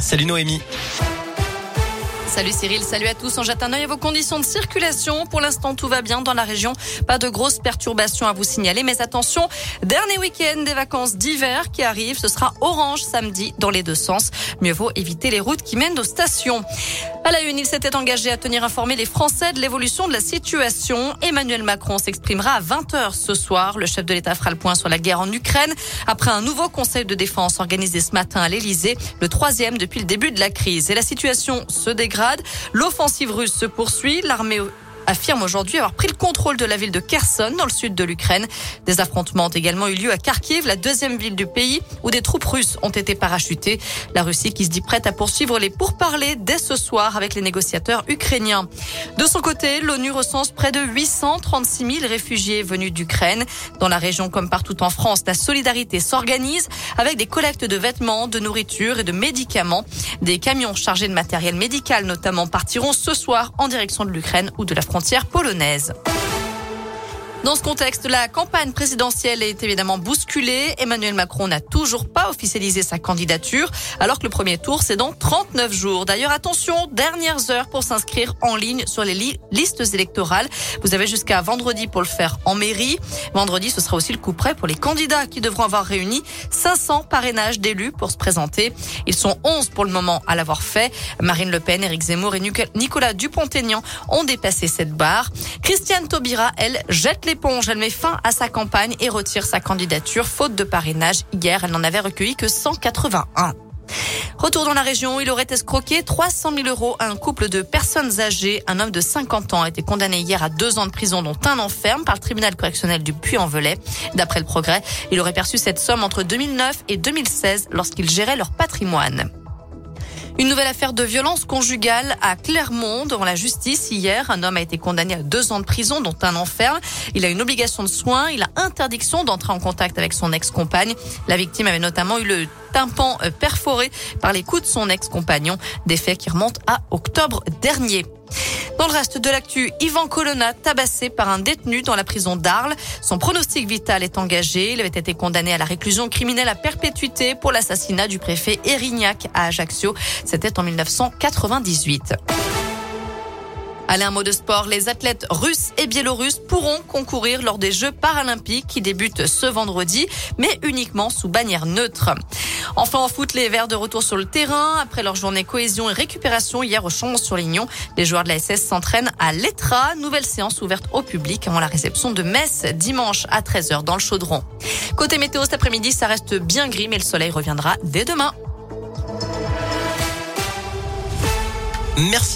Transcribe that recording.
Salut Noémie. Salut Cyril, salut à tous. On jette un œil à vos conditions de circulation. Pour l'instant, tout va bien dans la région. Pas de grosses perturbations à vous signaler. Mais attention, dernier week-end des vacances d'hiver qui arrivent. Ce sera orange samedi dans les deux sens. Mieux vaut éviter les routes qui mènent aux stations. À la une, il s'était engagé à tenir informés les Français de l'évolution de la situation. Emmanuel Macron s'exprimera à 20h ce soir. Le chef de l'État fera le point sur la guerre en Ukraine après un nouveau conseil de défense organisé ce matin à l'Élysée, le troisième depuis le début de la crise. Et la situation se dégrade L'offensive russe se poursuit. L'armée affirme aujourd'hui avoir pris le contrôle de la ville de Kherson dans le sud de l'Ukraine. Des affrontements ont également eu lieu à Kharkiv, la deuxième ville du pays où des troupes russes ont été parachutées. La Russie qui se dit prête à poursuivre les pourparlers dès ce soir avec les négociateurs ukrainiens. De son côté, l'ONU recense près de 836 000 réfugiés venus d'Ukraine. Dans la région comme partout en France, la solidarité s'organise avec des collectes de vêtements, de nourriture et de médicaments. Des camions chargés de matériel médical notamment partiront ce soir en direction de l'Ukraine ou de la France frontière polonaise. Dans ce contexte, la campagne présidentielle est évidemment bousculée. Emmanuel Macron n'a toujours pas officialisé sa candidature, alors que le premier tour, c'est dans 39 jours. D'ailleurs, attention, dernières heures pour s'inscrire en ligne sur les listes électorales. Vous avez jusqu'à vendredi pour le faire en mairie. Vendredi, ce sera aussi le coup près pour les candidats qui devront avoir réuni 500 parrainages d'élus pour se présenter. Ils sont 11 pour le moment à l'avoir fait. Marine Le Pen, Éric Zemmour et Nicolas Dupont-Aignan ont dépassé cette barre. Christiane Taubira, elle, jette les elle met fin à sa campagne et retire sa candidature faute de parrainage. Hier, elle n'en avait recueilli que 181. Retour dans la région, il aurait escroqué 300 000 euros à un couple de personnes âgées. Un homme de 50 ans a été condamné hier à deux ans de prison, dont un enferme par le tribunal correctionnel du Puy-en-Velay. D'après le progrès, il aurait perçu cette somme entre 2009 et 2016 lorsqu'il gérait leur patrimoine. Une nouvelle affaire de violence conjugale à Clermont devant la justice. Hier, un homme a été condamné à deux ans de prison, dont un enferme. Il a une obligation de soins. Il a interdiction d'entrer en contact avec son ex-compagne. La victime avait notamment eu le tympan euh, perforé par les coups de son ex-compagnon. Des faits qui remontent à octobre dernier. Dans le reste de l'actu, Ivan Colonna tabassé par un détenu dans la prison d'Arles. Son pronostic vital est engagé. Il avait été condamné à la réclusion criminelle à perpétuité pour l'assassinat du préfet Erignac à Ajaccio. C'était en 1998. Allez, un mot de sport. Les athlètes russes et biélorusses pourront concourir lors des Jeux paralympiques qui débutent ce vendredi, mais uniquement sous bannière neutre. Enfin, en foot, les Verts de retour sur le terrain. Après leur journée cohésion et récupération hier au Champs-sur-Lignon, les joueurs de la SS s'entraînent à l'ETRA. Nouvelle séance ouverte au public avant la réception de Metz dimanche à 13h dans le Chaudron. Côté météo cet après-midi, ça reste bien gris, mais le soleil reviendra dès demain. Merci.